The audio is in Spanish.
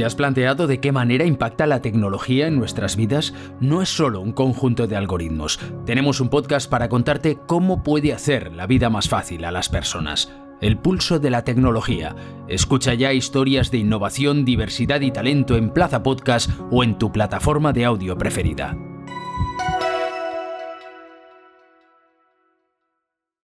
¿Te has planteado de qué manera impacta la tecnología en nuestras vidas? No es solo un conjunto de algoritmos. Tenemos un podcast para contarte cómo puede hacer la vida más fácil a las personas. El pulso de la tecnología. Escucha ya historias de innovación, diversidad y talento en Plaza Podcast o en tu plataforma de audio preferida.